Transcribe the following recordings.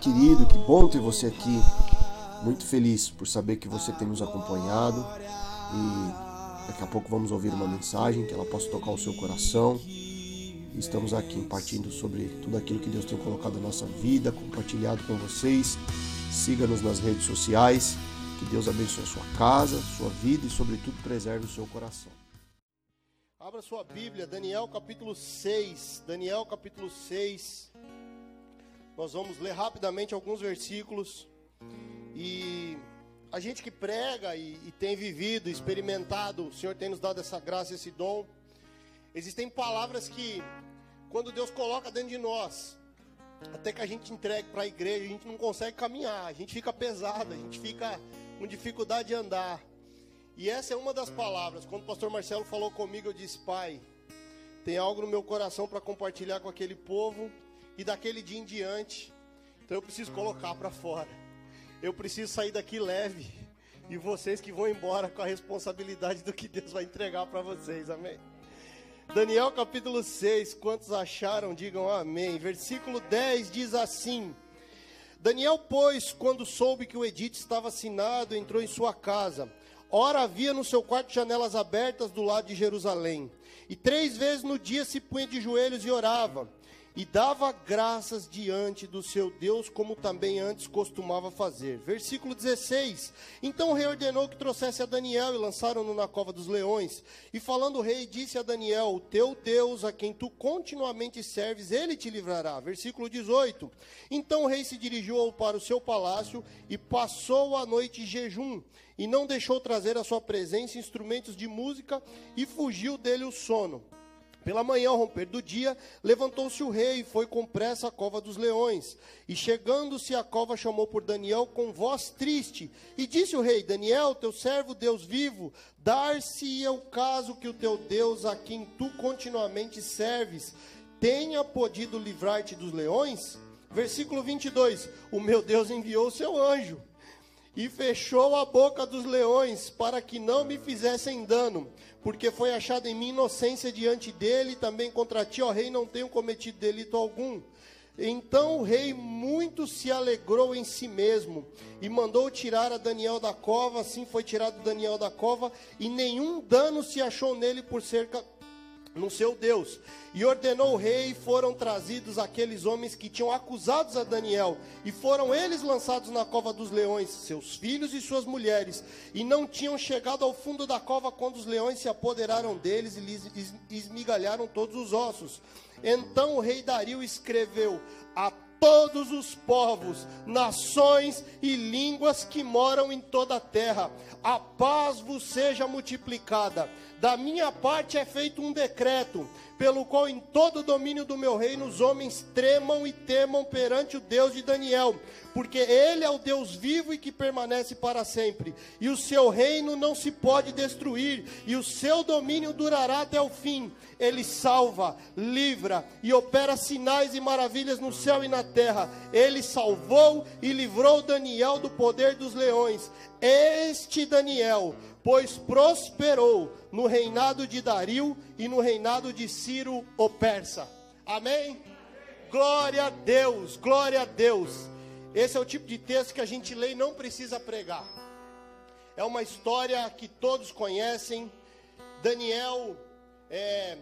Querido, que bom ter você aqui. Muito feliz por saber que você tem nos acompanhado e daqui a pouco vamos ouvir uma mensagem que ela possa tocar o seu coração. Estamos aqui partindo sobre tudo aquilo que Deus tem colocado na nossa vida, compartilhado com vocês. Siga-nos nas redes sociais. Que Deus abençoe a sua casa, sua vida e, sobretudo, preserve o seu coração. Abra sua Bíblia, Daniel capítulo 6. Daniel capítulo 6. Nós vamos ler rapidamente alguns versículos. E a gente que prega e, e, tem vivido, experimentado, o Senhor tem nos dado essa graça, esse dom. Existem palavras que, quando Deus coloca dentro de nós, até que a gente entregue para a igreja, a gente não consegue caminhar, a gente fica pesado, a gente fica com dificuldade de andar. E essa é uma das palavras. Quando o pastor Marcelo falou comigo, eu disse: Pai, tem algo no meu coração para compartilhar com aquele povo e daquele dia em diante. Então eu preciso colocar para fora. Eu preciso sair daqui leve. E vocês que vão embora com a responsabilidade do que Deus vai entregar para vocês. Amém. Daniel capítulo 6, quantos acharam, digam amém. Versículo 10 diz assim: Daniel, pois, quando soube que o edito estava assinado, entrou em sua casa. Ora, havia no seu quarto janelas abertas do lado de Jerusalém. E três vezes no dia se punha de joelhos e orava e dava graças diante do seu Deus, como também antes costumava fazer. Versículo 16: Então o rei ordenou que trouxesse a Daniel e lançaram-no na cova dos leões. E falando o rei, disse a Daniel: O teu Deus, a quem tu continuamente serves, ele te livrará. Versículo 18: Então o rei se dirigiu para o seu palácio e passou a noite em jejum. E não deixou trazer à sua presença instrumentos de música, e fugiu dele o sono. Pela manhã, ao romper do dia, levantou-se o rei e foi com pressa à cova dos leões. E chegando-se à cova, chamou por Daniel com voz triste. E disse o rei: Daniel, teu servo, Deus vivo, dar-se-ia o caso que o teu Deus, a quem tu continuamente serves, tenha podido livrar-te dos leões? Versículo 22: O meu Deus enviou seu anjo e fechou a boca dos leões para que não me fizessem dano porque foi achada em mim inocência diante dele, também contra ti, ó rei, não tenho cometido delito algum. Então o rei muito se alegrou em si mesmo e mandou tirar a Daniel da cova. Assim foi tirado Daniel da cova, e nenhum dano se achou nele por cerca no seu Deus. E ordenou o rei, foram trazidos aqueles homens que tinham acusados a Daniel, e foram eles lançados na cova dos leões, seus filhos e suas mulheres, e não tinham chegado ao fundo da cova quando os leões se apoderaram deles e lhes esmigalharam todos os ossos. Então o rei Dario escreveu a todos os povos, nações e línguas que moram em toda a terra. A paz vos seja multiplicada. Da minha parte é feito um decreto, pelo qual em todo o domínio do meu reino os homens tremam e temam perante o Deus de Daniel, porque ele é o Deus vivo e que permanece para sempre, e o seu reino não se pode destruir, e o seu domínio durará até o fim. Ele salva, livra e opera sinais e maravilhas no céu e na terra. Ele salvou e livrou Daniel do poder dos leões. Este Daniel, pois prosperou no reinado de Dario e no reinado de Ciro o Persa. Amém? Glória a Deus, glória a Deus. Esse é o tipo de texto que a gente lê e não precisa pregar. É uma história que todos conhecem. Daniel, é,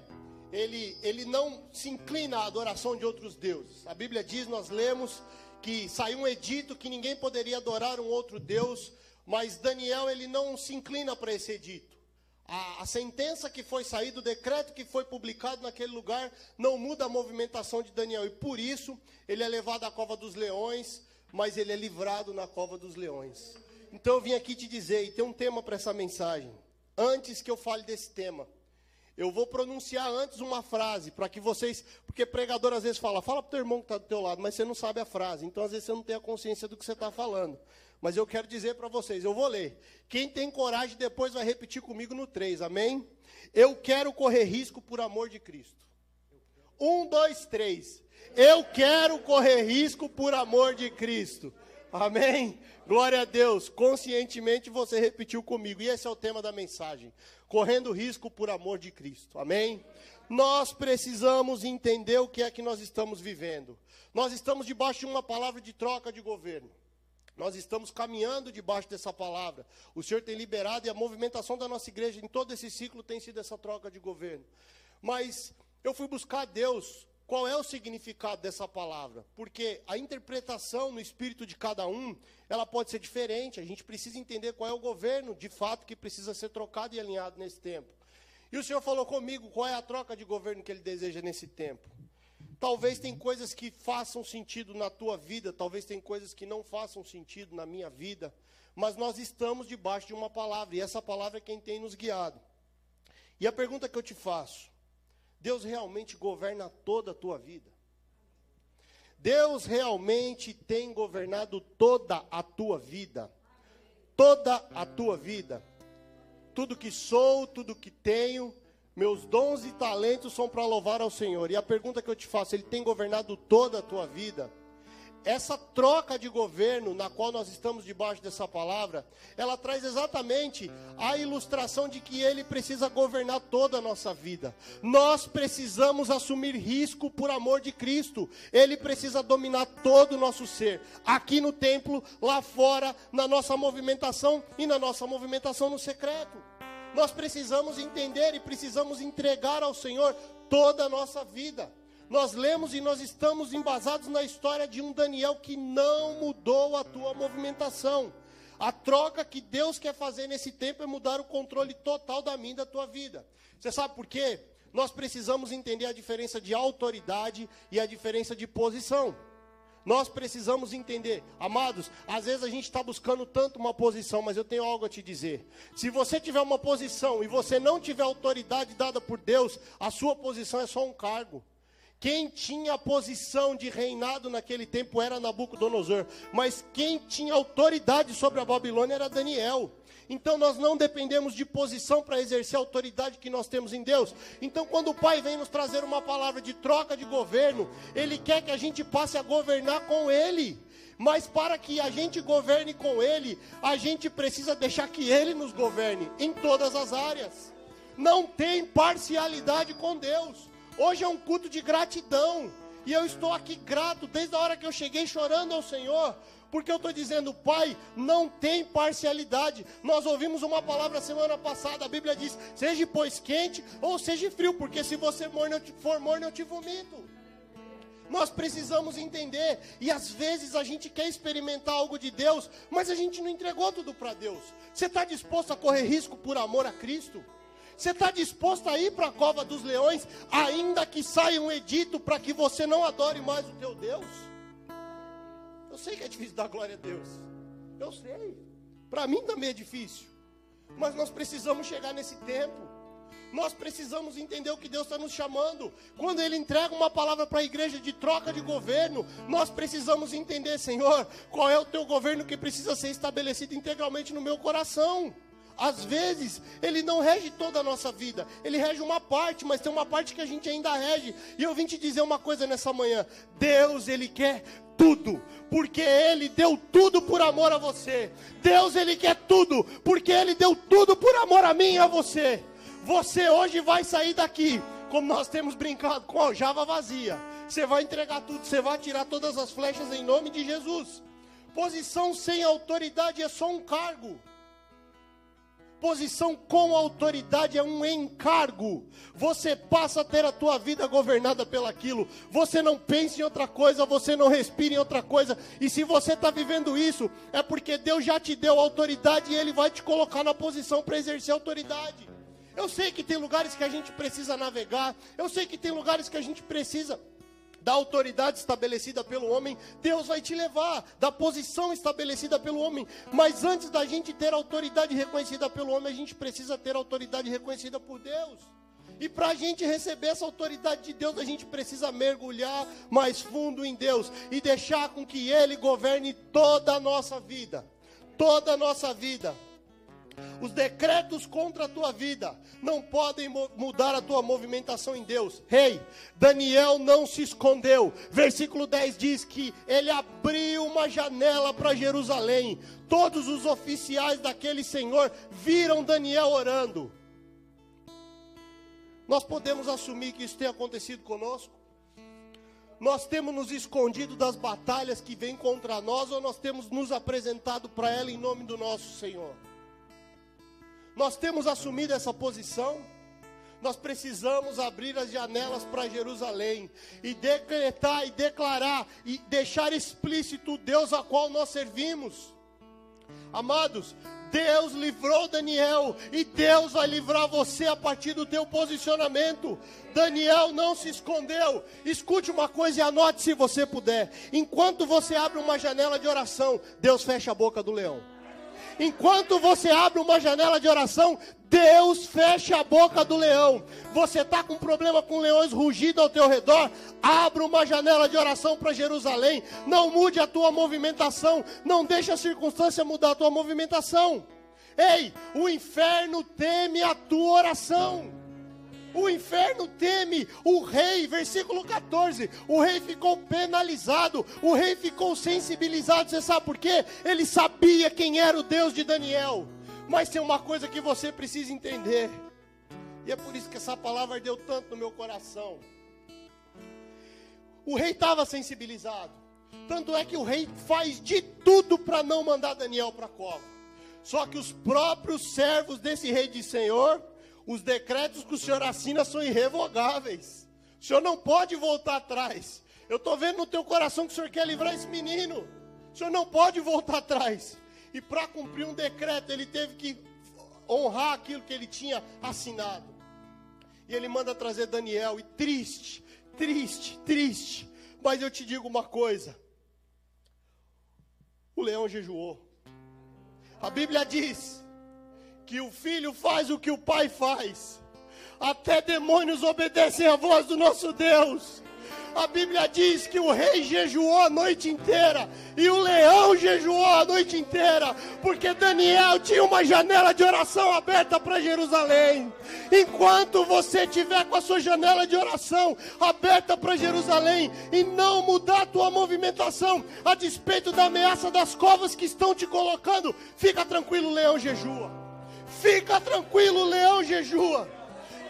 ele, ele não se inclina à adoração de outros deuses. A Bíblia diz, nós lemos, que saiu um edito que ninguém poderia adorar um outro Deus, mas Daniel ele não se inclina para esse edito. A, a, sentença que foi saída, o decreto que foi publicado naquele lugar, não muda a movimentação de Daniel. E por isso, ele é levado à cova dos leões, mas ele é livrado na cova dos leões. Então eu vim aqui te dizer, e tem um tema para essa mensagem. Antes que eu fale desse tema, eu vou pronunciar antes uma frase, para que vocês. Porque pregador às vezes fala, fala para o teu irmão que está do teu lado, mas você não sabe a frase. Então às vezes você não tem a consciência do que você está falando. Mas eu quero dizer para vocês, eu vou ler. Quem tem coragem depois vai repetir comigo no 3, amém? Eu quero correr risco por amor de Cristo. Um, dois, três. Eu quero correr risco por amor de Cristo. Amém? Glória a Deus. Conscientemente você repetiu comigo. E esse é o tema da mensagem. Correndo risco por amor de Cristo. Amém? nós precisamos entender o que é que nós estamos vivendo. Nós estamos debaixo de uma palavra de troca de governo. Nós estamos caminhando debaixo dessa palavra. O Senhor tem liberado e a movimentação da nossa igreja em todo esse ciclo tem sido essa troca de governo. Mas eu fui buscar Deus, qual é o significado dessa palavra? Porque a interpretação no espírito de cada um, ela pode ser diferente. A gente precisa entender qual é o governo, de fato, que precisa ser trocado e alinhado nesse tempo. E o Senhor falou comigo qual é a troca de governo que Ele deseja nesse tempo. Talvez tem coisas que façam sentido na tua vida, talvez tem coisas que não façam sentido na minha vida, mas nós estamos debaixo de uma palavra, e essa palavra é quem tem nos guiado. E a pergunta que eu te faço: Deus realmente governa toda a tua vida? Deus realmente tem governado toda a tua vida? Toda a tua vida? Tudo que sou, tudo que tenho, meus dons e talentos são para louvar ao Senhor. E a pergunta que eu te faço, ele tem governado toda a tua vida? Essa troca de governo na qual nós estamos debaixo dessa palavra, ela traz exatamente a ilustração de que ele precisa governar toda a nossa vida. Nós precisamos assumir risco por amor de Cristo. Ele precisa dominar todo o nosso ser, aqui no templo, lá fora, na nossa movimentação e na nossa movimentação no secreto. Nós precisamos entender e precisamos entregar ao Senhor toda a nossa vida. Nós lemos e nós estamos embasados na história de um Daniel que não mudou a tua movimentação. A troca que Deus quer fazer nesse tempo é mudar o controle total da minha da tua vida. Você sabe por quê? Nós precisamos entender a diferença de autoridade e a diferença de posição. Nós precisamos entender, amados, às vezes a gente está buscando tanto uma posição, mas eu tenho algo a te dizer. Se você tiver uma posição e você não tiver autoridade dada por Deus, a sua posição é só um cargo. Quem tinha posição de reinado naquele tempo era Nabucodonosor, mas quem tinha autoridade sobre a Babilônia era Daniel. Então nós não dependemos de posição para exercer a autoridade que nós temos em Deus. Então quando o Pai vem nos trazer uma palavra de troca de governo, Ele quer que a gente passe a governar com Ele. Mas para que a gente governe com Ele, a gente precisa deixar que Ele nos governe em todas as áreas. Não tem parcialidade com Deus. Hoje é um culto de gratidão. E eu estou aqui grato desde a hora que eu cheguei chorando ao Senhor, porque eu estou dizendo, Pai, não tem parcialidade. Nós ouvimos uma palavra semana passada, a Bíblia diz: seja pois quente ou seja frio, porque se você for morno, eu te vomito. Nós precisamos entender, e às vezes a gente quer experimentar algo de Deus, mas a gente não entregou tudo para Deus. Você está disposto a correr risco por amor a Cristo? Você está disposto a ir para a cova dos leões, ainda que saia um edito para que você não adore mais o teu Deus? Eu sei que é difícil dar glória a Deus. Eu sei. Para mim também é difícil. Mas nós precisamos chegar nesse tempo. Nós precisamos entender o que Deus está nos chamando. Quando Ele entrega uma palavra para a igreja de troca de governo, nós precisamos entender, Senhor, qual é o teu governo que precisa ser estabelecido integralmente no meu coração. Às vezes, Ele não rege toda a nossa vida, Ele rege uma parte, mas tem uma parte que a gente ainda rege. E eu vim te dizer uma coisa nessa manhã: Deus, Ele quer tudo, porque Ele deu tudo por amor a você. Deus, Ele quer tudo, porque Ele deu tudo por amor a mim e a você. Você hoje vai sair daqui, como nós temos brincado, com a aljava vazia. Você vai entregar tudo, você vai tirar todas as flechas em nome de Jesus. Posição sem autoridade é só um cargo. Posição com autoridade é um encargo. Você passa a ter a tua vida governada pelaquilo. Você não pensa em outra coisa, você não respira em outra coisa. E se você está vivendo isso, é porque Deus já te deu autoridade e Ele vai te colocar na posição para exercer autoridade. Eu sei que tem lugares que a gente precisa navegar. Eu sei que tem lugares que a gente precisa da autoridade estabelecida pelo homem, Deus vai te levar, da posição estabelecida pelo homem. Mas antes da gente ter autoridade reconhecida pelo homem, a gente precisa ter autoridade reconhecida por Deus. E para a gente receber essa autoridade de Deus, a gente precisa mergulhar mais fundo em Deus e deixar com que Ele governe toda a nossa vida. Toda a nossa vida. Os decretos contra a tua vida não podem mudar a tua movimentação em Deus. Rei, hey, Daniel não se escondeu. Versículo 10 diz que ele abriu uma janela para Jerusalém. Todos os oficiais daquele senhor viram Daniel orando. Nós podemos assumir que isso tem acontecido conosco? Nós temos nos escondido das batalhas que vêm contra nós ou nós temos nos apresentado para ela em nome do nosso Senhor? Nós temos assumido essa posição? Nós precisamos abrir as janelas para Jerusalém e decretar e declarar e deixar explícito o Deus a qual nós servimos. Amados, Deus livrou Daniel e Deus vai livrar você a partir do teu posicionamento. Daniel não se escondeu. Escute uma coisa e anote se você puder. Enquanto você abre uma janela de oração, Deus fecha a boca do leão. Enquanto você abre uma janela de oração, Deus fecha a boca do leão. Você está com problema com leões rugindo ao teu redor? Abra uma janela de oração para Jerusalém. Não mude a tua movimentação. Não deixe a circunstância mudar a tua movimentação. Ei, o inferno teme a tua oração. O inferno teme o rei, versículo 14. O rei ficou penalizado, o rei ficou sensibilizado. Você sabe por quê? Ele sabia quem era o Deus de Daniel. Mas tem uma coisa que você precisa entender. E é por isso que essa palavra deu tanto no meu coração. O rei estava sensibilizado. Tanto é que o rei faz de tudo para não mandar Daniel para a cova. Só que os próprios servos desse rei de Senhor os decretos que o senhor assina são irrevogáveis. O senhor não pode voltar atrás. Eu estou vendo no teu coração que o senhor quer livrar esse menino. O senhor não pode voltar atrás. E para cumprir um decreto, ele teve que honrar aquilo que ele tinha assinado. E ele manda trazer Daniel. E triste, triste, triste. Mas eu te digo uma coisa: o leão jejuou. A Bíblia diz que o filho faz o que o pai faz. Até demônios obedecem à voz do nosso Deus. A Bíblia diz que o rei jejuou a noite inteira e o leão jejuou a noite inteira, porque Daniel tinha uma janela de oração aberta para Jerusalém. Enquanto você tiver com a sua janela de oração aberta para Jerusalém e não mudar a tua movimentação a despeito da ameaça das covas que estão te colocando, fica tranquilo, o leão jejua. Fica tranquilo, leão jejua.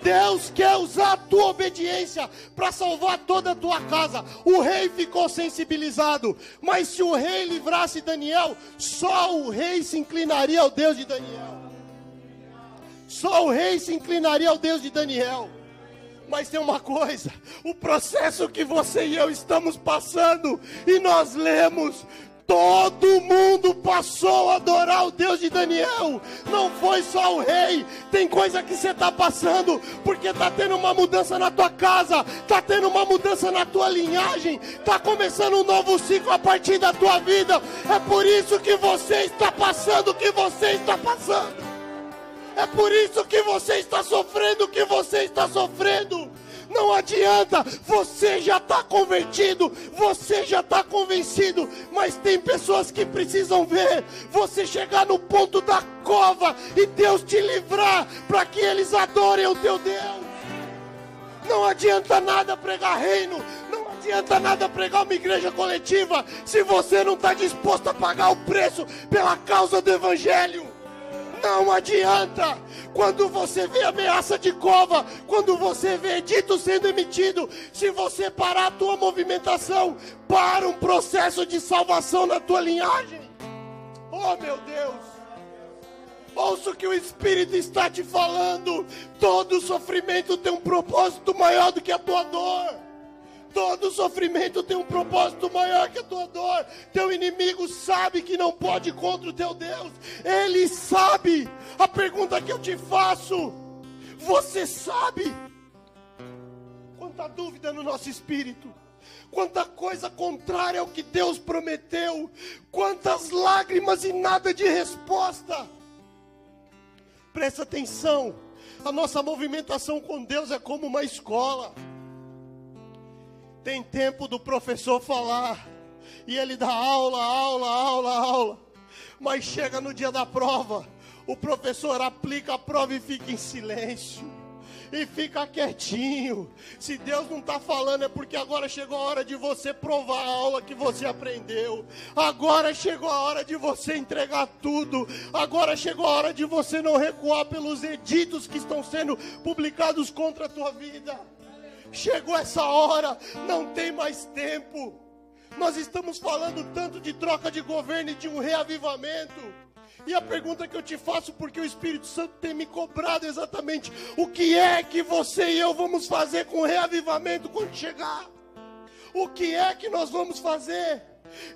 Deus quer usar a tua obediência para salvar toda a tua casa. O rei ficou sensibilizado, mas se o rei livrasse Daniel, só o rei se inclinaria ao Deus de Daniel. Só o rei se inclinaria ao Deus de Daniel. Mas tem uma coisa: o processo que você e eu estamos passando, e nós lemos Todo mundo passou a adorar o Deus de Daniel. Não foi só o rei. Tem coisa que você está passando porque está tendo uma mudança na tua casa, está tendo uma mudança na tua linhagem, está começando um novo ciclo a partir da tua vida. É por isso que você está passando o que você está passando. É por isso que você está sofrendo o que você está sofrendo. Não adianta, você já está convertido, você já está convencido, mas tem pessoas que precisam ver você chegar no ponto da cova e Deus te livrar para que eles adorem o teu Deus. Não adianta nada pregar reino, não adianta nada pregar uma igreja coletiva se você não está disposto a pagar o preço pela causa do Evangelho. Não adianta. Quando você vê ameaça de cova, quando você vê dito sendo emitido, se você parar a tua movimentação, para um processo de salvação na tua linhagem. Oh meu Deus. Ouça o que o Espírito está te falando. Todo sofrimento tem um propósito maior do que a tua dor. Todo sofrimento tem um propósito maior que a tua dor. Teu inimigo sabe que não pode contra o teu Deus. Ele sabe. A pergunta que eu te faço: você sabe? Quanta dúvida no nosso espírito. Quanta coisa contrária ao que Deus prometeu. Quantas lágrimas e nada de resposta. Presta atenção. A nossa movimentação com Deus é como uma escola. Tem tempo do professor falar. E ele dá aula, aula, aula, aula. Mas chega no dia da prova, o professor aplica a prova e fica em silêncio. e fica quietinho. Se Deus não está falando, é porque agora chegou a hora de você provar a aula que você aprendeu. Agora chegou a hora de você entregar tudo. Agora chegou a hora de você não recuar pelos editos que estão sendo publicados contra a tua vida. Chegou essa hora, não tem mais tempo. Nós estamos falando tanto de troca de governo e de um reavivamento. E a pergunta que eu te faço, porque o Espírito Santo tem me cobrado exatamente o que é que você e eu vamos fazer com o reavivamento quando chegar? O que é que nós vamos fazer?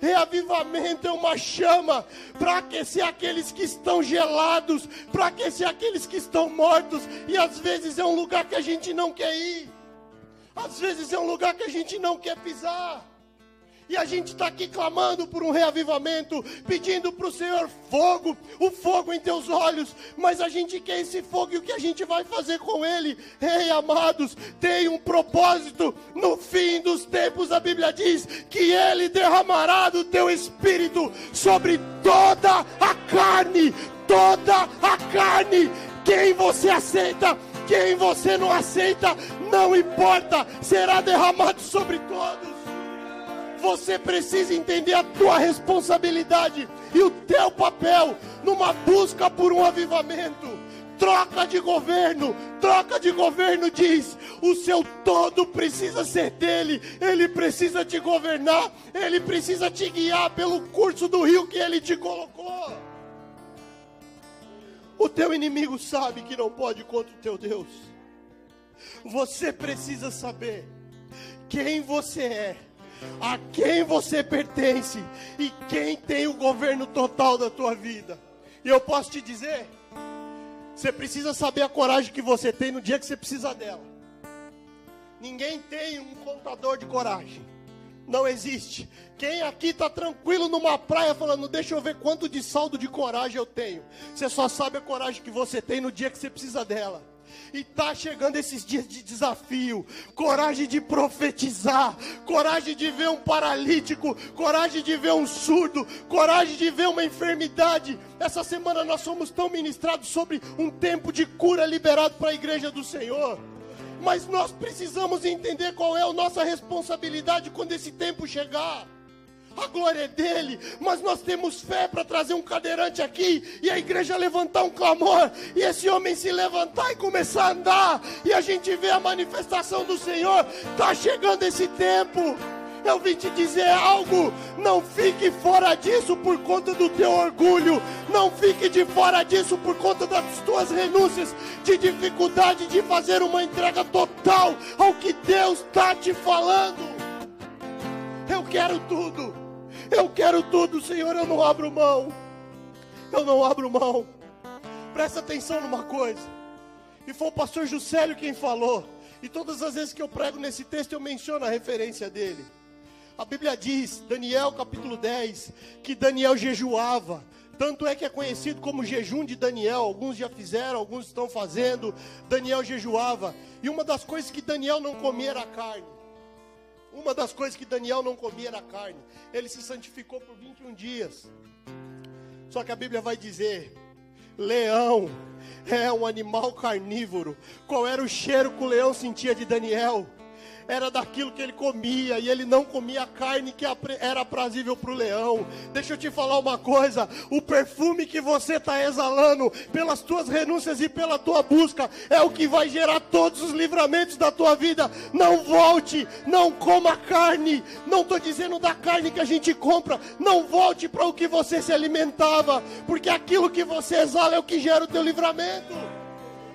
Reavivamento é uma chama para aquecer aqueles que estão gelados, para aquecer aqueles que estão mortos, e às vezes é um lugar que a gente não quer ir, às vezes é um lugar que a gente não quer pisar. E a gente está aqui clamando por um reavivamento, pedindo para o Senhor fogo, o fogo em teus olhos. Mas a gente quer esse fogo e o que a gente vai fazer com ele? Ei, amados, tem um propósito. No fim dos tempos, a Bíblia diz que ele derramará do teu espírito sobre toda a carne. Toda a carne. Quem você aceita, quem você não aceita, não importa, será derramado sobre todos. Você precisa entender a tua responsabilidade e o teu papel numa busca por um avivamento. Troca de governo, troca de governo diz: o seu todo precisa ser dele, ele precisa te governar, ele precisa te guiar pelo curso do rio que ele te colocou. O teu inimigo sabe que não pode contra o teu Deus. Você precisa saber quem você é a quem você pertence e quem tem o governo total da tua vida. E eu posso te dizer, você precisa saber a coragem que você tem no dia que você precisa dela. Ninguém tem um contador de coragem. Não existe. Quem aqui está tranquilo numa praia falando, deixa eu ver quanto de saldo de coragem eu tenho. Você só sabe a coragem que você tem no dia que você precisa dela. E tá chegando esses dias de desafio, coragem de profetizar, coragem de ver um paralítico, coragem de ver um surdo, coragem de ver uma enfermidade. Essa semana nós somos tão ministrados sobre um tempo de cura liberado para a igreja do Senhor. Mas nós precisamos entender qual é a nossa responsabilidade quando esse tempo chegar a glória é dele, mas nós temos fé para trazer um cadeirante aqui e a igreja levantar um clamor e esse homem se levantar e começar a andar e a gente vê a manifestação do Senhor. Está chegando esse tempo. Eu vim te dizer algo. Não fique fora disso por conta do teu orgulho. Não fique de fora disso por conta das tuas renúncias, de dificuldade de fazer uma entrega total ao que Deus está te falando. Eu quero tudo. Eu quero tudo, Senhor, eu não abro mão. Eu não abro mão. Presta atenção numa coisa. E foi o pastor Juscelio quem falou. E todas as vezes que eu prego nesse texto eu menciono a referência dele. A Bíblia diz, Daniel capítulo 10, que Daniel jejuava. Tanto é que é conhecido como jejum de Daniel. Alguns já fizeram, alguns estão fazendo. Daniel jejuava. E uma das coisas que Daniel não comia era carne. Uma das coisas que Daniel não comia era carne. Ele se santificou por 21 dias. Só que a Bíblia vai dizer: leão é um animal carnívoro. Qual era o cheiro que o leão sentia de Daniel? Era daquilo que ele comia, e ele não comia carne que era prazível para o leão. Deixa eu te falar uma coisa: o perfume que você está exalando pelas tuas renúncias e pela tua busca é o que vai gerar todos os livramentos da tua vida. Não volte, não coma carne. Não estou dizendo da carne que a gente compra. Não volte para o que você se alimentava, porque aquilo que você exala é o que gera o teu livramento.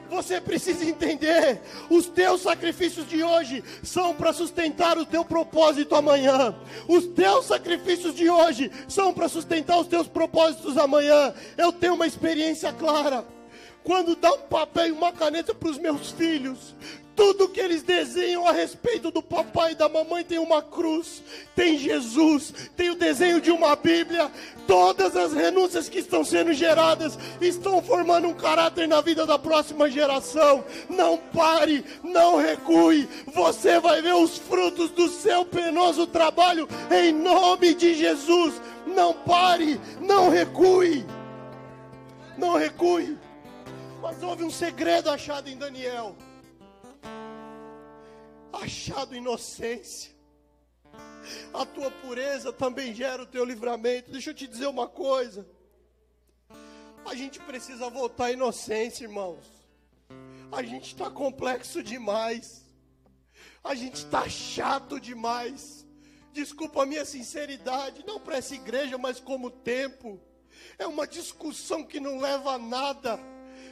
Você precisa entender: os teus sacrifícios de hoje são para sustentar o teu propósito amanhã. Os teus sacrifícios de hoje são para sustentar os teus propósitos amanhã. Eu tenho uma experiência clara. Quando dá um papel e uma caneta para os meus filhos, tudo que eles desenham a respeito do papai e da mamãe tem uma cruz, tem Jesus, tem o desenho de uma Bíblia. Todas as renúncias que estão sendo geradas estão formando um caráter na vida da próxima geração. Não pare, não recue. Você vai ver os frutos do seu penoso trabalho em nome de Jesus. Não pare, não recue. Não recue. Mas houve um segredo achado em Daniel. Achado inocência. A tua pureza também gera o teu livramento. Deixa eu te dizer uma coisa. A gente precisa voltar à inocência, irmãos. A gente está complexo demais. A gente está chato demais. Desculpa a minha sinceridade, não para essa igreja, mas como tempo. É uma discussão que não leva a nada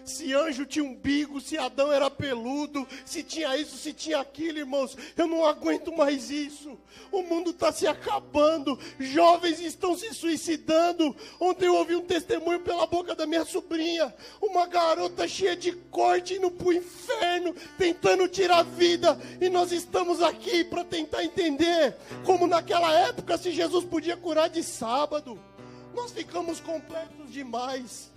se anjo tinha umbigo, se Adão era peludo, se tinha isso, se tinha aquilo, irmãos. Eu não aguento mais isso. O mundo está se acabando, jovens estão se suicidando. Ontem eu ouvi um testemunho pela boca da minha sobrinha, uma garota cheia de corte indo para o inferno, tentando tirar a vida, e nós estamos aqui para tentar entender como naquela época se Jesus podia curar de sábado. Nós ficamos complexos demais.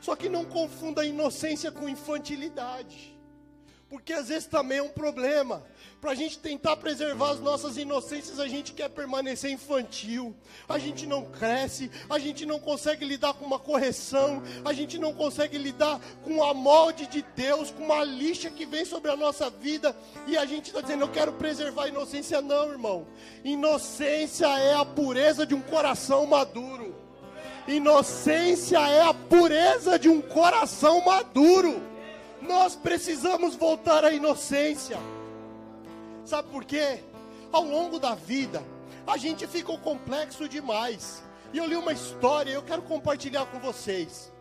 Só que não confunda a inocência com infantilidade. Porque às vezes também é um problema. Para a gente tentar preservar as nossas inocências, a gente quer permanecer infantil. A gente não cresce, a gente não consegue lidar com uma correção, a gente não consegue lidar com a molde de Deus, com uma lixa que vem sobre a nossa vida. E a gente está dizendo, eu quero preservar a inocência. Não, irmão. Inocência é a pureza de um coração maduro. Inocência é a pureza de um coração maduro. Nós precisamos voltar à inocência. Sabe por quê? Ao longo da vida, a gente fica complexo demais. E eu li uma história, eu quero compartilhar com vocês.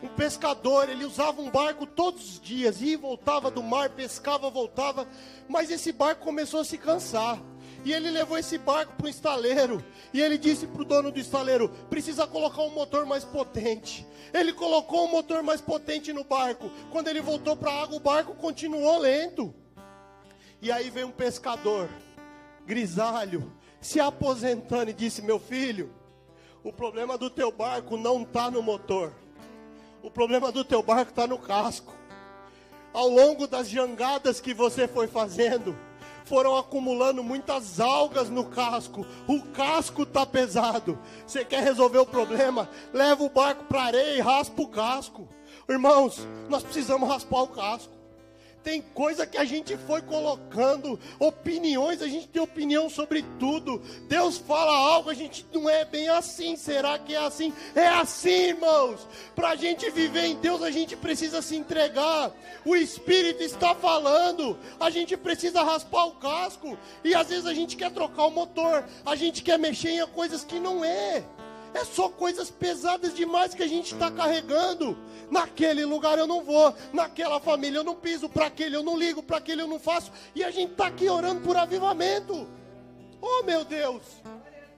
Um pescador, ele usava um barco todos os dias, ia e voltava do mar, pescava, voltava, mas esse barco começou a se cansar. E ele levou esse barco para o estaleiro. E ele disse para o dono do estaleiro: precisa colocar um motor mais potente. Ele colocou um motor mais potente no barco. Quando ele voltou para a água, o barco continuou lento. E aí veio um pescador, grisalho, se aposentando e disse: Meu filho, o problema do teu barco não está no motor. O problema do teu barco está no casco. Ao longo das jangadas que você foi fazendo, foram acumulando muitas algas no casco. O casco está pesado. Você quer resolver o problema? Leva o barco para areia e raspa o casco. Irmãos, nós precisamos raspar o casco tem coisa que a gente foi colocando, opiniões, a gente tem opinião sobre tudo. Deus fala algo, a gente não é bem assim. Será que é assim? É assim, irmãos. Para a gente viver em Deus, a gente precisa se entregar. O Espírito está falando, a gente precisa raspar o casco. E às vezes a gente quer trocar o motor, a gente quer mexer em coisas que não é. É só coisas pesadas demais que a gente está carregando. Naquele lugar eu não vou, naquela família eu não piso, para aquele eu não ligo, para aquele eu não faço. E a gente está aqui orando por avivamento. Oh meu Deus!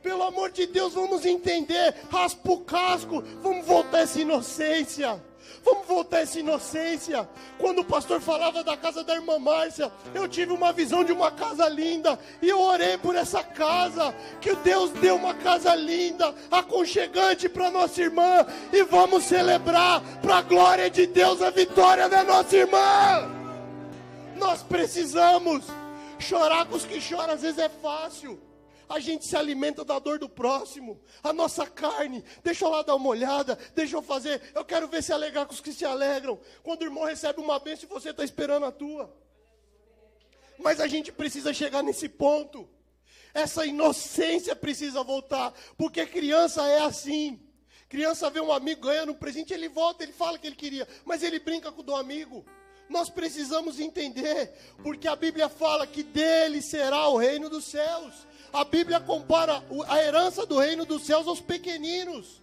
Pelo amor de Deus, vamos entender. Raspa o casco, vamos voltar essa inocência. Vamos voltar essa inocência. Quando o pastor falava da casa da irmã Márcia, eu tive uma visão de uma casa linda e eu orei por essa casa. Que Deus deu uma casa linda, aconchegante para nossa irmã e vamos celebrar para a glória de Deus a vitória da nossa irmã. Nós precisamos chorar com os que choram, às vezes é fácil a gente se alimenta da dor do próximo, a nossa carne. Deixa eu lá dar uma olhada, deixa eu fazer. Eu quero ver se alegrar com os que se alegram. Quando o irmão recebe uma bênção e você está esperando a tua. Mas a gente precisa chegar nesse ponto. Essa inocência precisa voltar, porque criança é assim. Criança vê um amigo ganhando um presente, ele volta, ele fala que ele queria, mas ele brinca com o do amigo. Nós precisamos entender, porque a Bíblia fala que dele será o reino dos céus. A Bíblia compara a herança do reino dos céus aos pequeninos.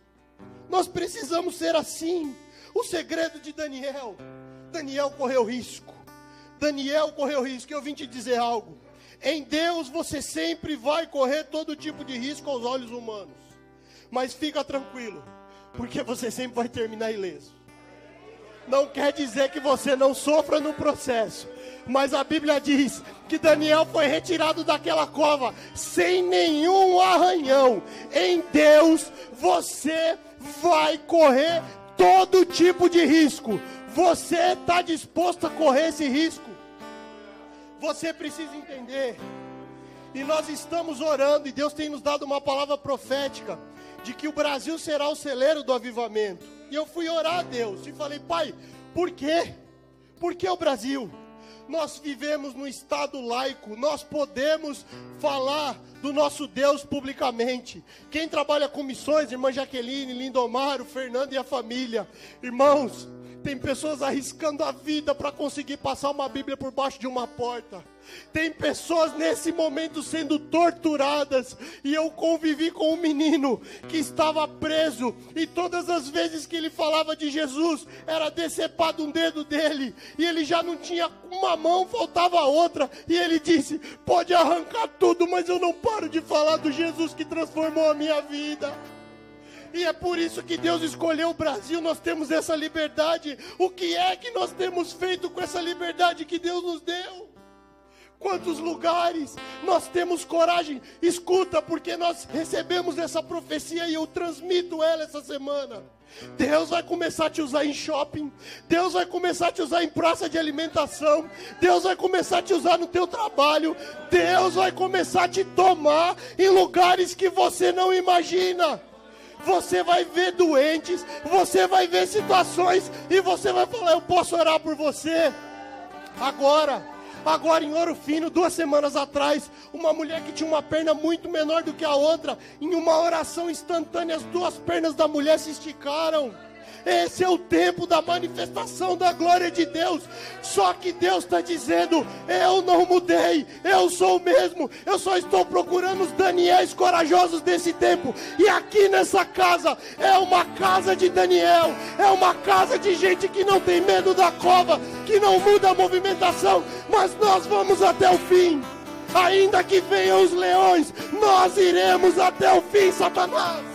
Nós precisamos ser assim. O segredo de Daniel: Daniel correu risco. Daniel correu risco. Eu vim te dizer algo. Em Deus você sempre vai correr todo tipo de risco aos olhos humanos. Mas fica tranquilo, porque você sempre vai terminar ileso. Não quer dizer que você não sofra no processo, mas a Bíblia diz que Daniel foi retirado daquela cova sem nenhum arranhão. Em Deus você vai correr todo tipo de risco. Você está disposto a correr esse risco? Você precisa entender. E nós estamos orando, e Deus tem nos dado uma palavra profética de que o Brasil será o celeiro do avivamento. E eu fui orar a Deus e falei, Pai, por quê? Por que o Brasil? nós vivemos no estado laico, nós podemos falar do nosso Deus publicamente. Quem trabalha com missões, irmã Jaqueline, Lindomar, o Fernando e a família, irmãos, tem pessoas arriscando a vida para conseguir passar uma Bíblia por baixo de uma porta. Tem pessoas nesse momento sendo torturadas. E eu convivi com um menino que estava preso. E todas as vezes que ele falava de Jesus, era decepado um dedo dele. E ele já não tinha uma mão, faltava outra. E ele disse: Pode arrancar tudo, mas eu não paro de falar do Jesus que transformou a minha vida. E é por isso que Deus escolheu o Brasil, nós temos essa liberdade. O que é que nós temos feito com essa liberdade que Deus nos deu? Quantos lugares nós temos coragem? Escuta, porque nós recebemos essa profecia e eu transmito ela essa semana. Deus vai começar a te usar em shopping, Deus vai começar a te usar em praça de alimentação, Deus vai começar a te usar no teu trabalho, Deus vai começar a te tomar em lugares que você não imagina você vai ver doentes, você vai ver situações e você vai falar: Eu posso orar por você. Agora, agora em Ouro Fino, duas semanas atrás, uma mulher que tinha uma perna muito menor do que a outra, em uma oração instantânea, as duas pernas da mulher se esticaram. Esse é o tempo da manifestação da glória de Deus. Só que Deus está dizendo: eu não mudei, eu sou o mesmo. Eu só estou procurando os Daniéis corajosos desse tempo. E aqui nessa casa é uma casa de Daniel, é uma casa de gente que não tem medo da cova, que não muda a movimentação, mas nós vamos até o fim. Ainda que venham os leões, nós iremos até o fim, Satanás.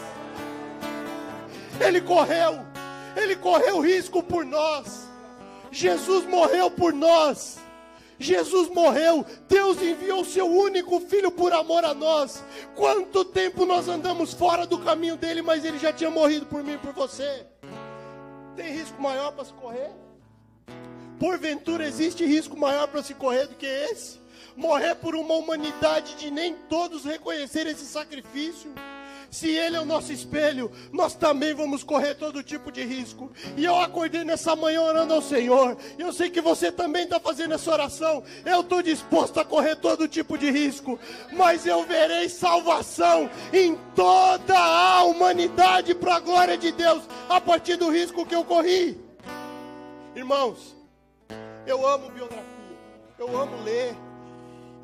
Ele correu ele correu risco por nós. Jesus morreu por nós. Jesus morreu, Deus enviou o seu único filho por amor a nós. Quanto tempo nós andamos fora do caminho dele, mas ele já tinha morrido por mim e por você. Tem risco maior para se correr? Porventura existe risco maior para se correr do que esse? Morrer por uma humanidade de nem todos reconhecer esse sacrifício? Se Ele é o nosso espelho, nós também vamos correr todo tipo de risco. E eu acordei nessa manhã orando ao Senhor. Eu sei que você também está fazendo essa oração. Eu estou disposto a correr todo tipo de risco. Mas eu verei salvação em toda a humanidade para a glória de Deus. A partir do risco que eu corri. Irmãos, eu amo biografia. Eu amo ler.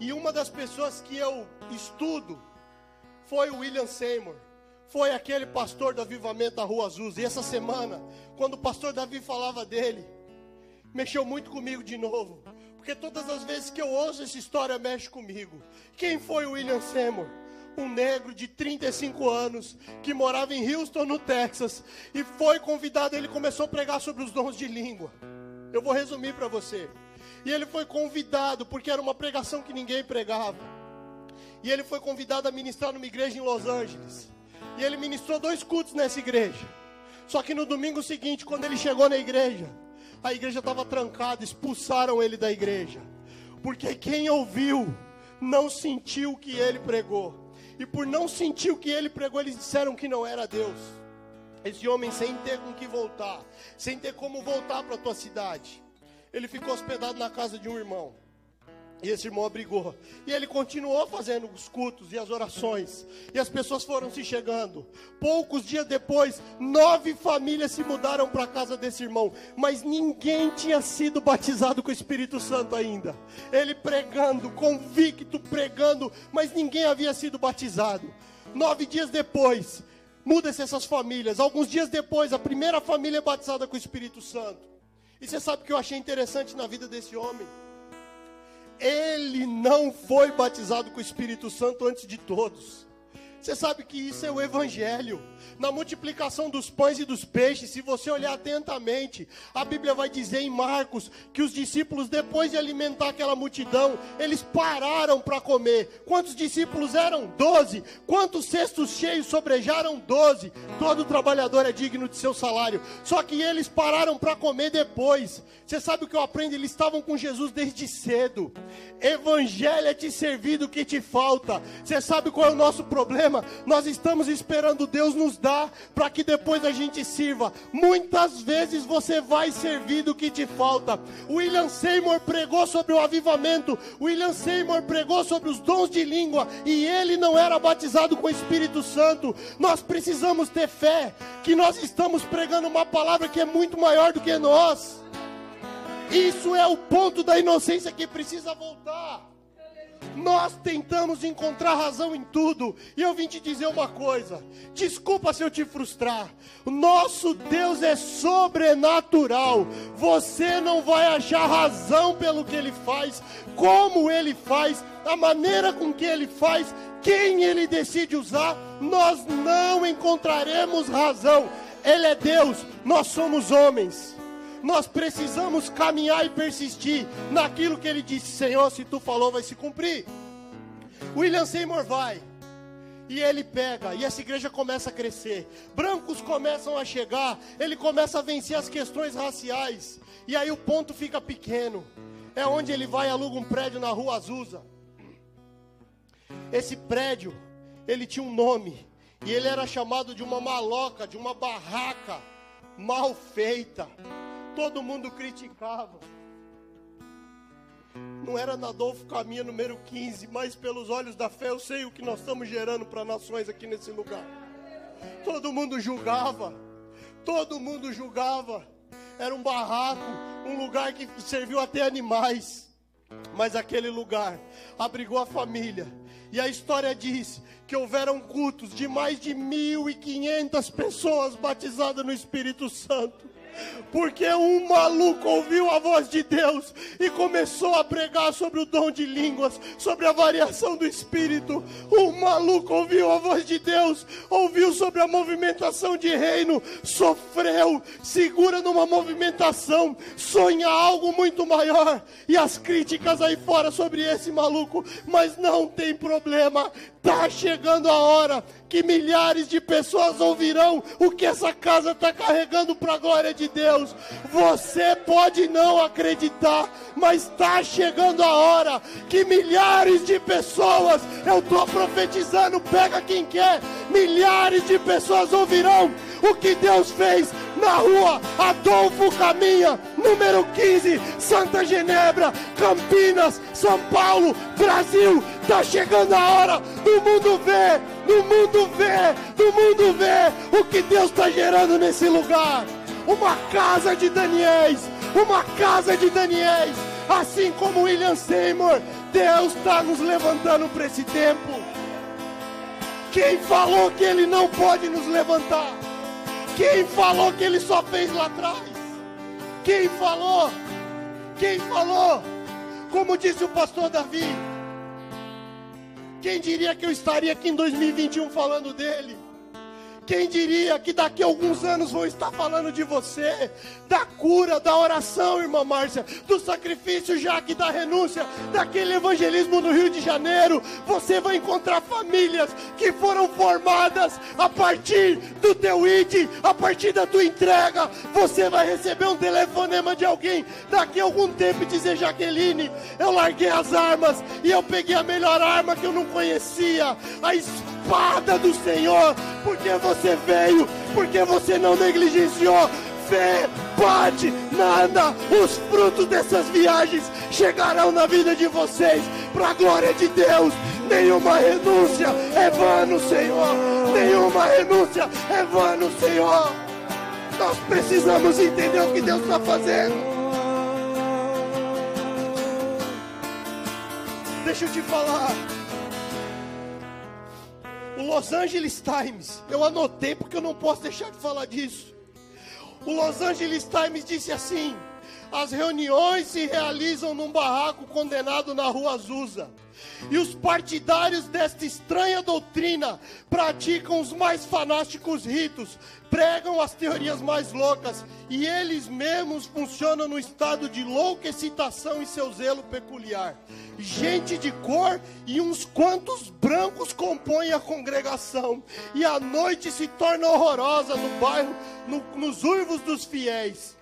E uma das pessoas que eu estudo foi o William Seymour. Foi aquele pastor do avivamento da Rua Azul. E essa semana, quando o pastor Davi falava dele, mexeu muito comigo de novo. Porque todas as vezes que eu ouço essa história, mexe comigo. Quem foi o William Seymour? um negro de 35 anos que morava em Houston, no Texas, e foi convidado, ele começou a pregar sobre os dons de língua. Eu vou resumir para você. E ele foi convidado porque era uma pregação que ninguém pregava. E ele foi convidado a ministrar numa igreja em Los Angeles. E ele ministrou dois cultos nessa igreja. Só que no domingo seguinte, quando ele chegou na igreja, a igreja estava trancada, expulsaram ele da igreja. Porque quem ouviu não sentiu o que ele pregou. E por não sentir o que ele pregou, eles disseram que não era Deus. Esse homem sem ter com que voltar, sem ter como voltar para a tua cidade, ele ficou hospedado na casa de um irmão. E esse irmão abrigou. E ele continuou fazendo os cultos e as orações. E as pessoas foram se chegando. Poucos dias depois, nove famílias se mudaram para a casa desse irmão. Mas ninguém tinha sido batizado com o Espírito Santo ainda. Ele pregando, convicto, pregando, mas ninguém havia sido batizado. Nove dias depois, muda-se essas famílias. Alguns dias depois, a primeira família é batizada com o Espírito Santo. E você sabe o que eu achei interessante na vida desse homem? Ele não foi batizado com o Espírito Santo antes de todos. Você sabe que isso é o Evangelho. Na multiplicação dos pães e dos peixes, se você olhar atentamente, a Bíblia vai dizer em Marcos que os discípulos, depois de alimentar aquela multidão, eles pararam para comer. Quantos discípulos eram? Doze. Quantos cestos cheios sobrejaram? Doze. Todo trabalhador é digno de seu salário. Só que eles pararam para comer depois. Você sabe o que eu aprendo? Eles estavam com Jesus desde cedo. Evangelho é te servir do que te falta. Você sabe qual é o nosso problema? Nós estamos esperando Deus nos dar para que depois a gente sirva. Muitas vezes você vai servir do que te falta. William Seymour pregou sobre o avivamento, William Seymour pregou sobre os dons de língua e ele não era batizado com o Espírito Santo. Nós precisamos ter fé que nós estamos pregando uma palavra que é muito maior do que nós. Isso é o ponto da inocência que precisa voltar. Nós tentamos encontrar razão em tudo. E eu vim te dizer uma coisa. Desculpa se eu te frustrar. Nosso Deus é sobrenatural. Você não vai achar razão pelo que ele faz, como ele faz, a maneira com que ele faz, quem ele decide usar. Nós não encontraremos razão. Ele é Deus, nós somos homens. Nós precisamos caminhar e persistir naquilo que ele disse: Senhor, se tu falou, vai se cumprir. William Seymour vai. E ele pega, e essa igreja começa a crescer. Brancos começam a chegar, ele começa a vencer as questões raciais. E aí o ponto fica pequeno. É onde ele vai e aluga um prédio na rua Azusa. Esse prédio, ele tinha um nome. E ele era chamado de uma maloca, de uma barraca mal feita todo mundo criticava. Não era na Adolfo Caminha número 15, mas pelos olhos da fé eu sei o que nós estamos gerando para nações aqui nesse lugar. Todo mundo julgava, todo mundo julgava. Era um barraco, um lugar que serviu até animais. Mas aquele lugar abrigou a família. E a história diz que houveram cultos de mais de 1.500 pessoas batizadas no Espírito Santo porque um maluco ouviu a voz de Deus e começou a pregar sobre o dom de línguas, sobre a variação do Espírito. Um maluco ouviu a voz de Deus, ouviu sobre a movimentação de reino, sofreu, segura numa movimentação, sonha algo muito maior. E as críticas aí fora sobre esse maluco, mas não tem problema, está chegando a hora que milhares de pessoas ouvirão o que essa casa está carregando para a glória de Deus. Você pode não acreditar, mas está chegando a hora que milhares de pessoas, eu estou profetizando, pega quem quer, milhares de pessoas ouvirão o que Deus fez na rua Adolfo Caminha, número 15, Santa Genebra, Campinas, São Paulo, Brasil. Está chegando a hora do mundo ver, do mundo ver, do mundo ver o que Deus está gerando nesse lugar. Uma casa de Daniéis, uma casa de Daniéis, assim como William Seymour. Deus está nos levantando para esse tempo. Quem falou que Ele não pode nos levantar? Quem falou que ele só fez lá atrás? Quem falou? Quem falou? Como disse o pastor Davi. Quem diria que eu estaria aqui em 2021 falando dele? Quem diria que daqui a alguns anos vou estar falando de você, da cura, da oração, irmã Márcia, do sacrifício, já que da renúncia, daquele evangelismo no Rio de Janeiro. Você vai encontrar famílias que foram formadas a partir do teu ID, a partir da tua entrega. Você vai receber um telefonema de alguém daqui a algum tempo e dizer: Jaqueline, eu larguei as armas e eu peguei a melhor arma que eu não conhecia, a espada do Senhor, porque você veio, porque você não negligenciou. Fé, pode, nada, os frutos dessas viagens chegarão na vida de vocês, para a glória de Deus. Nenhuma renúncia é vano, Senhor. Nenhuma renúncia é vano, Senhor. Nós precisamos entender o que Deus está fazendo. Deixa eu te falar. Los Angeles Times, eu anotei porque eu não posso deixar de falar disso. O Los Angeles Times disse assim: as reuniões se realizam num barraco condenado na rua Azusa. E os partidários desta estranha doutrina praticam os mais fanáticos ritos, pregam as teorias mais loucas, e eles mesmos funcionam no estado de louca excitação e seu zelo peculiar. Gente de cor e uns quantos brancos compõem a congregação, e a noite se torna horrorosa no bairro, no, nos uivos dos fiéis.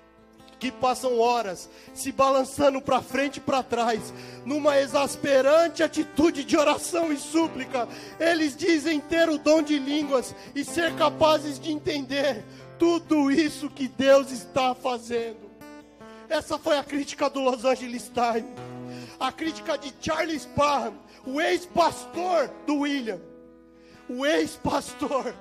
Que passam horas se balançando para frente e para trás, numa exasperante atitude de oração e súplica. Eles dizem ter o dom de línguas e ser capazes de entender tudo isso que Deus está fazendo. Essa foi a crítica do Los Angeles Times, a crítica de Charles Parham, o ex-pastor do William, o ex-pastor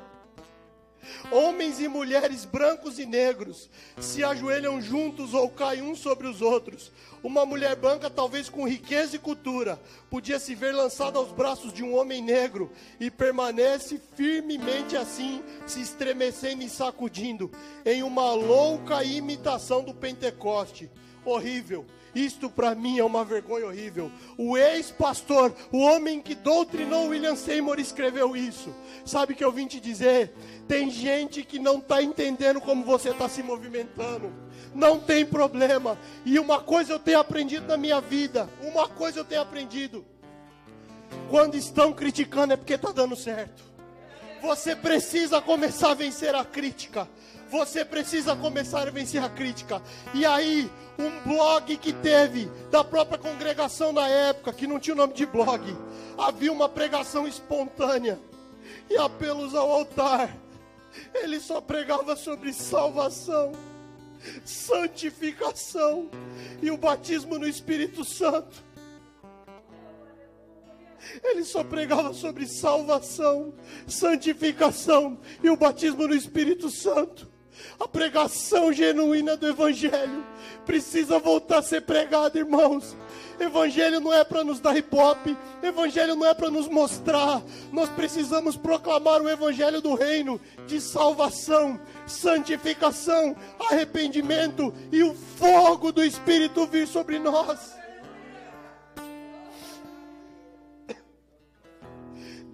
Homens e mulheres brancos e negros se ajoelham juntos ou caem uns sobre os outros. Uma mulher branca, talvez com riqueza e cultura, podia se ver lançada aos braços de um homem negro e permanece firmemente assim, se estremecendo e sacudindo, em uma louca imitação do Pentecoste. Horrível isto para mim é uma vergonha horrível. O ex-pastor, o homem que doutrinou William Seymour, escreveu isso. Sabe o que eu vim te dizer? Tem gente que não está entendendo como você está se movimentando. Não tem problema. E uma coisa eu tenho aprendido na minha vida. Uma coisa eu tenho aprendido. Quando estão criticando é porque está dando certo. Você precisa começar a vencer a crítica. Você precisa começar a vencer a crítica. E aí, um blog que teve da própria congregação na época, que não tinha o nome de blog, havia uma pregação espontânea e apelos ao altar. Ele só pregava sobre salvação, santificação e o batismo no Espírito Santo. Ele só pregava sobre salvação, santificação e o batismo no Espírito Santo. A pregação genuína do Evangelho precisa voltar a ser pregada, irmãos. Evangelho não é para nos dar hip-hop, Evangelho não é para nos mostrar. Nós precisamos proclamar o Evangelho do Reino de salvação, santificação, arrependimento e o fogo do Espírito vir sobre nós.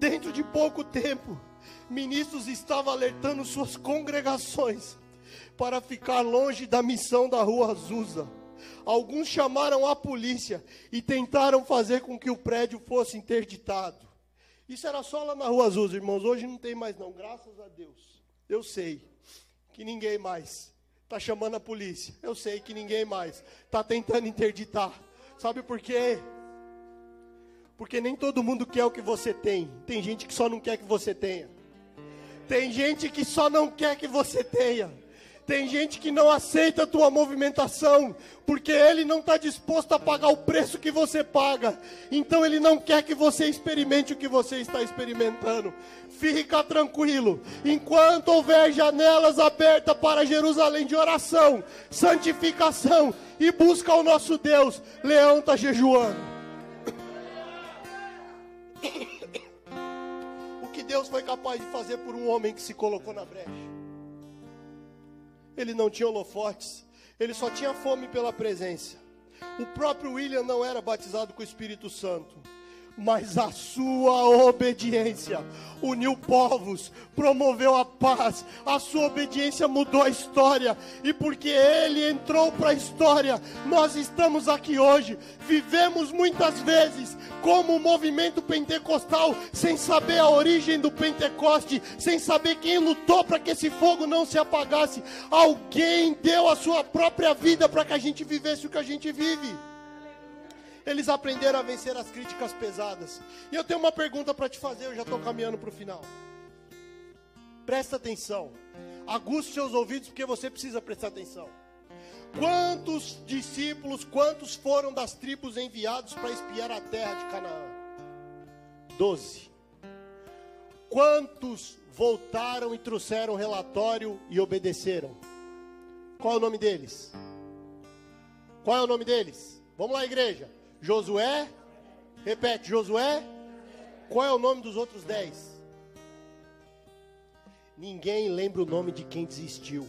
Dentro de pouco tempo, ministros estavam alertando suas congregações para ficar longe da missão da rua Azusa. Alguns chamaram a polícia e tentaram fazer com que o prédio fosse interditado. Isso era só lá na rua Azusa, irmãos. Hoje não tem mais, não. Graças a Deus. Eu sei que ninguém mais está chamando a polícia. Eu sei que ninguém mais está tentando interditar. Sabe por quê? Porque nem todo mundo quer o que você tem. Tem gente que só não quer que você tenha. Tem gente que só não quer que você tenha. Tem gente que não aceita a tua movimentação, porque ele não está disposto a pagar o preço que você paga. Então ele não quer que você experimente o que você está experimentando. Fica tranquilo, enquanto houver janelas abertas para Jerusalém de oração, santificação e busca ao nosso Deus, Leão está jejuando. O que Deus foi capaz de fazer por um homem que se colocou na brecha? Ele não tinha holofotes, ele só tinha fome pela presença. O próprio William não era batizado com o Espírito Santo mas a sua obediência uniu povos, promoveu a paz, a sua obediência mudou a história, e porque ele entrou para a história, nós estamos aqui hoje. Vivemos muitas vezes como o movimento pentecostal, sem saber a origem do Pentecoste, sem saber quem lutou para que esse fogo não se apagasse. Alguém deu a sua própria vida para que a gente vivesse o que a gente vive eles aprenderam a vencer as críticas pesadas. E eu tenho uma pergunta para te fazer, eu já estou caminhando para o final. Presta atenção. Aguste seus ouvidos, porque você precisa prestar atenção. Quantos discípulos, quantos foram das tribos enviados para espiar a terra de Canaã? Doze. Quantos voltaram e trouxeram relatório e obedeceram? Qual é o nome deles? Qual é o nome deles? Vamos lá, igreja. Josué, repete, Josué. Qual é o nome dos outros dez? Ninguém lembra o nome de quem desistiu.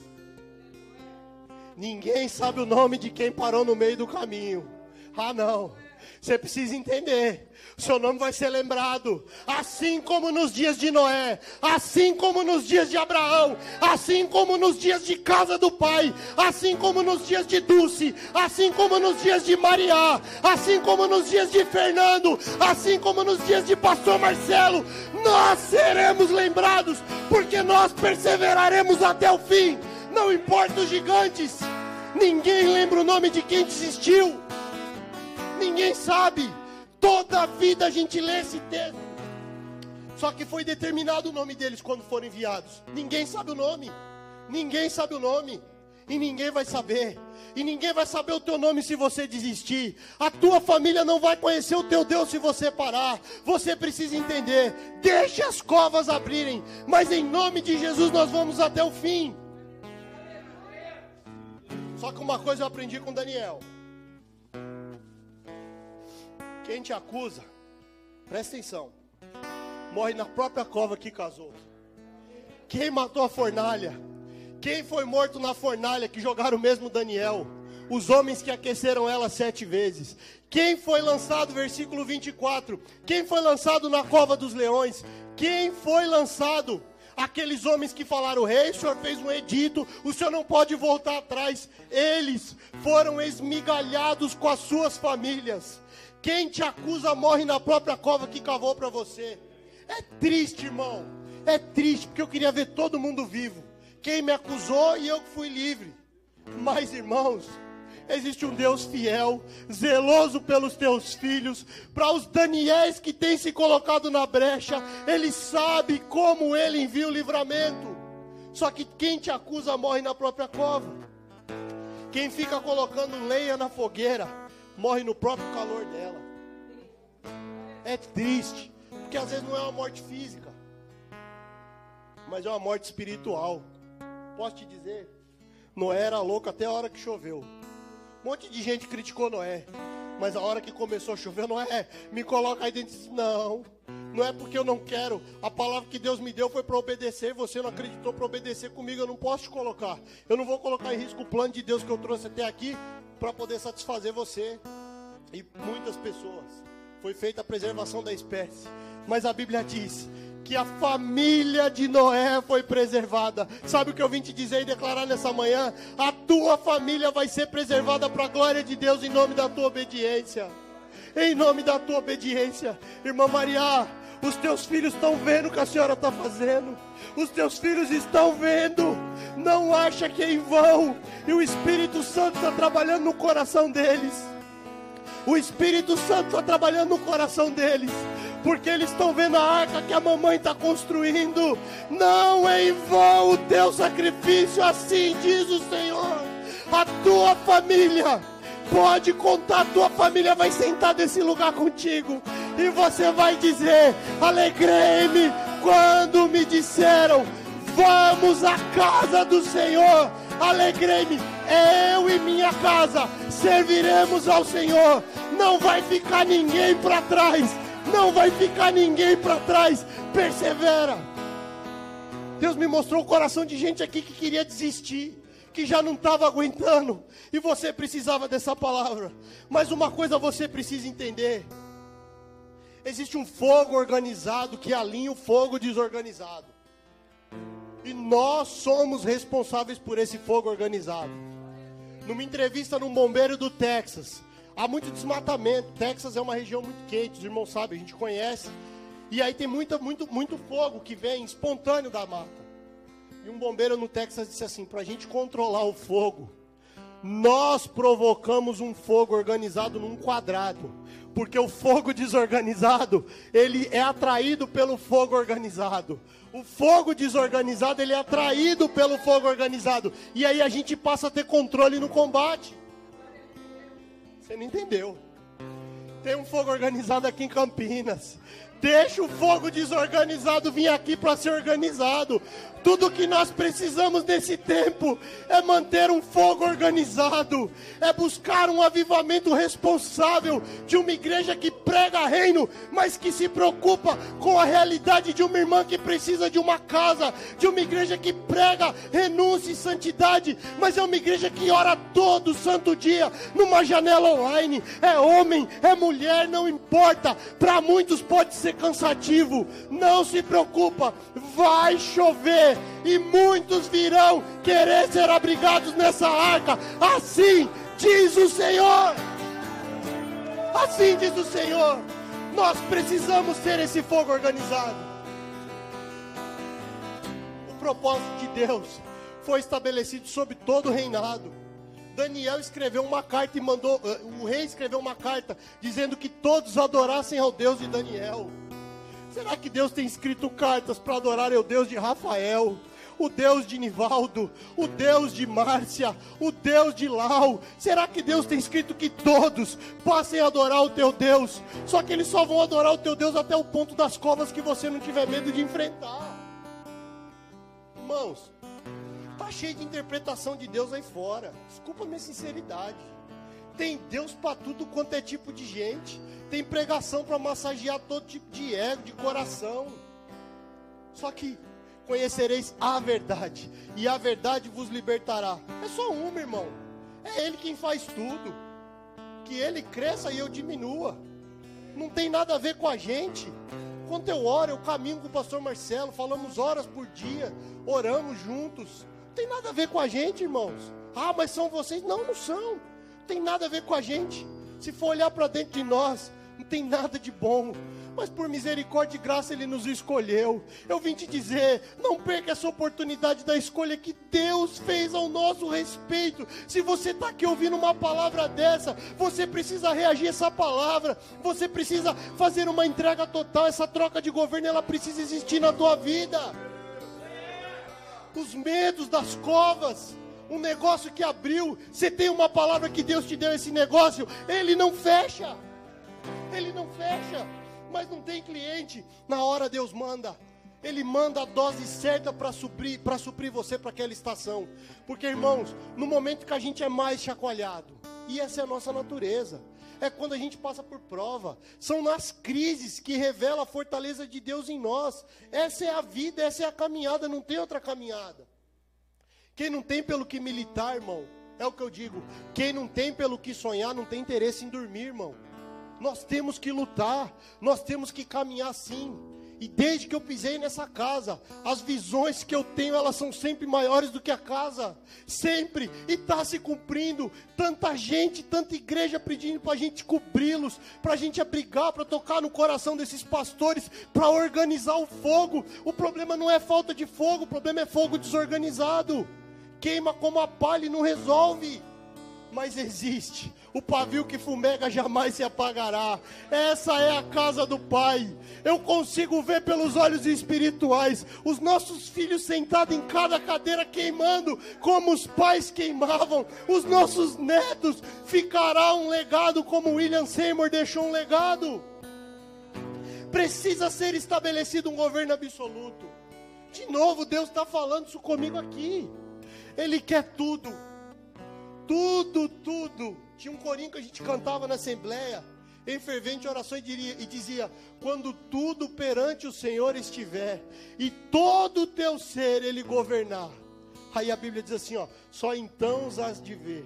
Ninguém sabe o nome de quem parou no meio do caminho. Ah, não. Você precisa entender. Seu nome vai ser lembrado. Assim como nos dias de Noé, assim como nos dias de Abraão, assim como nos dias de casa do pai, assim como nos dias de Dulce, assim como nos dias de Maria, assim como nos dias de Fernando, assim como nos dias de Pastor Marcelo, nós seremos lembrados, porque nós perseveraremos até o fim. Não importa os gigantes, Ninguém lembra o nome de quem desistiu. Ninguém sabe. Toda a vida a gente lê esse texto. Só que foi determinado o nome deles quando foram enviados. Ninguém sabe o nome. Ninguém sabe o nome. E ninguém vai saber. E ninguém vai saber o teu nome se você desistir. A tua família não vai conhecer o teu Deus se você parar. Você precisa entender. Deixe as covas abrirem. Mas em nome de Jesus nós vamos até o fim. Só que uma coisa eu aprendi com Daniel. Quem te acusa, presta atenção, morre na própria cova que casou. Quem matou a fornalha, quem foi morto na fornalha que jogaram mesmo Daniel, os homens que aqueceram ela sete vezes. Quem foi lançado, versículo 24, quem foi lançado na cova dos leões, quem foi lançado Aqueles homens que falaram, rei, o senhor fez um edito, o senhor não pode voltar atrás. Eles foram esmigalhados com as suas famílias. Quem te acusa morre na própria cova que cavou para você. É triste, irmão. É triste, porque eu queria ver todo mundo vivo. Quem me acusou e eu fui livre. Mas, irmãos, Existe um Deus fiel, zeloso pelos teus filhos. Para os Daniéis que têm se colocado na brecha, Ele sabe como Ele envia o livramento. Só que quem te acusa morre na própria cova. Quem fica colocando lenha na fogueira, morre no próprio calor dela. É triste, porque às vezes não é uma morte física, mas é uma morte espiritual. Posso te dizer, Noé era louco até a hora que choveu. Um monte de gente criticou Noé. Mas a hora que começou a chover, Noé, me coloca aí dentro. Não, não é porque eu não quero. A palavra que Deus me deu foi para obedecer. Você não acreditou para obedecer comigo. Eu não posso te colocar. Eu não vou colocar em risco o plano de Deus que eu trouxe até aqui para poder satisfazer você e muitas pessoas. Foi feita a preservação da espécie. Mas a Bíblia diz que a família de Noé foi preservada. Sabe o que eu vim te dizer e declarar nessa manhã? A tua família vai ser preservada para a glória de Deus em nome da tua obediência. Em nome da tua obediência, irmã Maria, os teus filhos estão vendo o que a senhora está fazendo. Os teus filhos estão vendo. Não acha que é em vão. E o Espírito Santo está trabalhando no coração deles. O Espírito Santo está trabalhando no coração deles porque eles estão vendo a arca que a mamãe está construindo. Não é em vão o teu sacrifício, assim diz o Senhor. A tua família pode contar, a tua família vai sentar nesse lugar contigo e você vai dizer: Alegrei-me quando me disseram, vamos à casa do Senhor. Alegrei-me, eu e minha casa serviremos ao Senhor. Não vai ficar ninguém para trás não vai ficar ninguém para trás. Persevera. Deus me mostrou o coração de gente aqui que queria desistir, que já não estava aguentando, e você precisava dessa palavra. Mas uma coisa você precisa entender: existe um fogo organizado que alinha o fogo desorganizado, e nós somos responsáveis por esse fogo organizado. Numa entrevista num bombeiro do Texas, Há muito desmatamento. Texas é uma região muito quente, os irmãos sabem, a gente conhece. E aí tem muito, muito fogo que vem espontâneo da mata. E um bombeiro no Texas disse assim: para a gente controlar o fogo, nós provocamos um fogo organizado num quadrado. Porque o fogo desorganizado, ele é atraído pelo fogo organizado. O fogo desorganizado, ele é atraído pelo fogo organizado. E aí a gente passa a ter controle no combate. Você não entendeu. Tem um fogo organizado aqui em Campinas. Deixa o fogo desorganizado vir aqui para ser organizado. Tudo que nós precisamos nesse tempo é manter um fogo organizado, é buscar um avivamento responsável de uma igreja que prega reino, mas que se preocupa com a realidade de uma irmã que precisa de uma casa, de uma igreja que prega renúncia e santidade, mas é uma igreja que ora todo santo dia numa janela online. É homem, é mulher, não importa. Para muitos pode ser cansativo. Não se preocupa, vai chover e muitos virão querer ser abrigados nessa arca. Assim diz o Senhor. Assim diz o Senhor. Nós precisamos ter esse fogo organizado. O propósito de Deus foi estabelecido sobre todo o reinado. Daniel escreveu uma carta e mandou, eh, o rei escreveu uma carta dizendo que todos adorassem ao Deus de Daniel. Será que Deus tem escrito cartas para adorar o Deus de Rafael? o Deus de Nivaldo, o Deus de Márcia, o Deus de Lau. Será que Deus tem escrito que todos passem a adorar o teu Deus? Só que eles só vão adorar o teu Deus até o ponto das covas que você não tiver medo de enfrentar. Irmãos, tá cheio de interpretação de Deus aí fora. Desculpa minha sinceridade. Tem Deus para tudo quanto é tipo de gente. Tem pregação para massagear todo tipo de ego, de coração. Só que conhecereis a verdade, e a verdade vos libertará. É só uma, irmão. É Ele quem faz tudo. Que Ele cresça e eu diminua. Não tem nada a ver com a gente. Quando eu oro, eu caminho com o pastor Marcelo, falamos horas por dia, oramos juntos. Não tem nada a ver com a gente, irmãos. Ah, mas são vocês? Não, não são. Não tem nada a ver com a gente. Se for olhar para dentro de nós, não tem nada de bom mas por misericórdia e graça Ele nos escolheu. Eu vim te dizer: não perca essa oportunidade da escolha que Deus fez ao nosso respeito. Se você está aqui ouvindo uma palavra dessa, você precisa reagir a essa palavra, você precisa fazer uma entrega total. Essa troca de governo ela precisa existir na tua vida. Os medos das covas um negócio que abriu, você tem uma palavra que Deus te deu esse negócio, ele não fecha. Ele não fecha mas não tem cliente. Na hora Deus manda. Ele manda a dose certa para suprir, para suprir você para aquela estação. Porque, irmãos, no momento que a gente é mais chacoalhado, e essa é a nossa natureza, é quando a gente passa por prova. São nas crises que revela a fortaleza de Deus em nós. Essa é a vida, essa é a caminhada, não tem outra caminhada. Quem não tem pelo que militar, irmão, é o que eu digo. Quem não tem pelo que sonhar, não tem interesse em dormir, irmão. Nós temos que lutar, nós temos que caminhar sim. E desde que eu pisei nessa casa, as visões que eu tenho, elas são sempre maiores do que a casa. Sempre. E está se cumprindo. Tanta gente, tanta igreja pedindo para a gente cobri-los, para a gente abrigar, para tocar no coração desses pastores, para organizar o fogo. O problema não é falta de fogo, o problema é fogo desorganizado. Queima como a palha e não resolve mas existe. O pavio que fumega jamais se apagará. Essa é a casa do Pai. Eu consigo ver pelos olhos espirituais os nossos filhos sentados em cada cadeira queimando, como os pais queimavam. Os nossos netos ficará um legado como William Seymour deixou um legado. Precisa ser estabelecido um governo absoluto. De novo, Deus está falando isso comigo aqui. Ele quer tudo tudo, tudo. Tinha um corinho que a gente cantava na Assembleia, em fervente oração, e, diria, e dizia: Quando tudo perante o Senhor estiver, e todo o teu ser ele governar. Aí a Bíblia diz assim: ó, Só então has de ver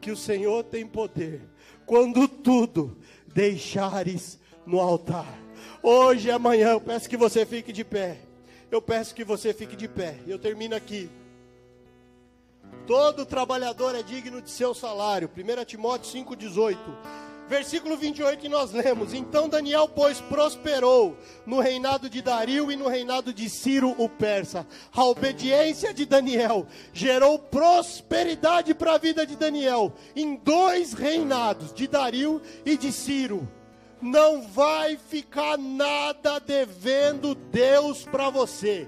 que o Senhor tem poder, quando tudo deixares no altar. Hoje e amanhã eu peço que você fique de pé. Eu peço que você fique de pé. Eu termino aqui. Todo trabalhador é digno de seu salário. 1 Timóteo 5,18. Versículo 28 que nós lemos: Então Daniel, pois, prosperou no reinado de Dario e no reinado de Ciro o persa. A obediência de Daniel gerou prosperidade para a vida de Daniel em dois reinados, de Dario e de Ciro. Não vai ficar nada devendo Deus para você.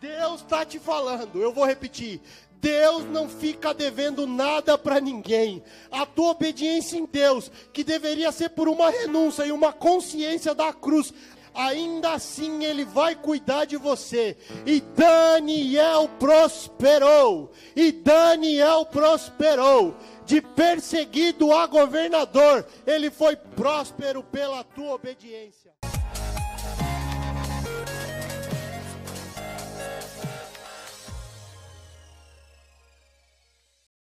Deus está te falando, eu vou repetir: Deus não fica devendo nada para ninguém. A tua obediência em Deus, que deveria ser por uma renúncia e uma consciência da cruz, ainda assim Ele vai cuidar de você. E Daniel prosperou. E Daniel prosperou. De perseguido a governador, ele foi próspero pela tua obediência.